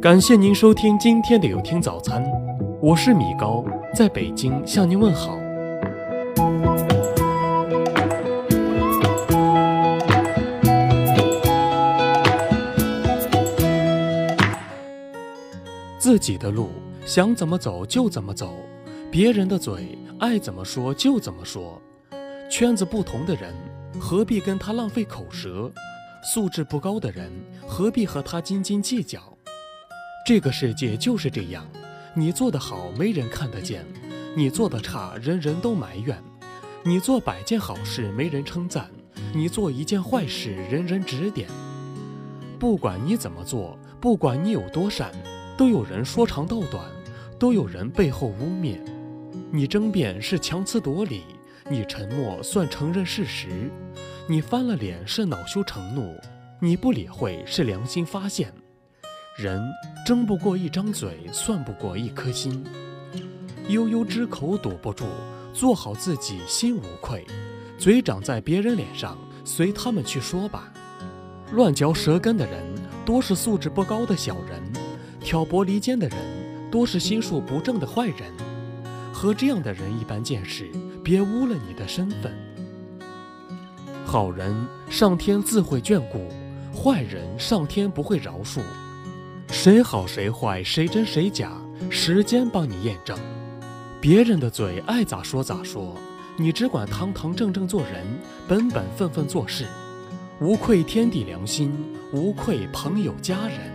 感谢您收听今天的有听早餐，我是米高，在北京向您问好。自己的路想怎么走就怎么走，别人的嘴爱怎么说就怎么说。圈子不同的人，何必跟他浪费口舌？素质不高的人，何必和他斤斤计较？这个世界就是这样，你做得好没人看得见，你做得差人人都埋怨。你做百件好事没人称赞，你做一件坏事人人指点。不管你怎么做，不管你有多善，都有人说长道短，都有人背后污蔑。你争辩是强词夺理，你沉默算承认事实，你翻了脸是恼羞成怒，你不理会是良心发现。人争不过一张嘴，算不过一颗心。悠悠之口堵不住，做好自己心无愧。嘴长在别人脸上，随他们去说吧。乱嚼舌根的人，多是素质不高的小人；挑拨离间的人，多是心术不正的坏人。和这样的人一般见识，别污了你的身份。好人，上天自会眷顾；坏人，上天不会饶恕。谁好谁坏，谁真谁假，时间帮你验证。别人的嘴爱咋说咋说，你只管堂堂正正做人，本本分分做事，无愧天地良心，无愧朋友家人。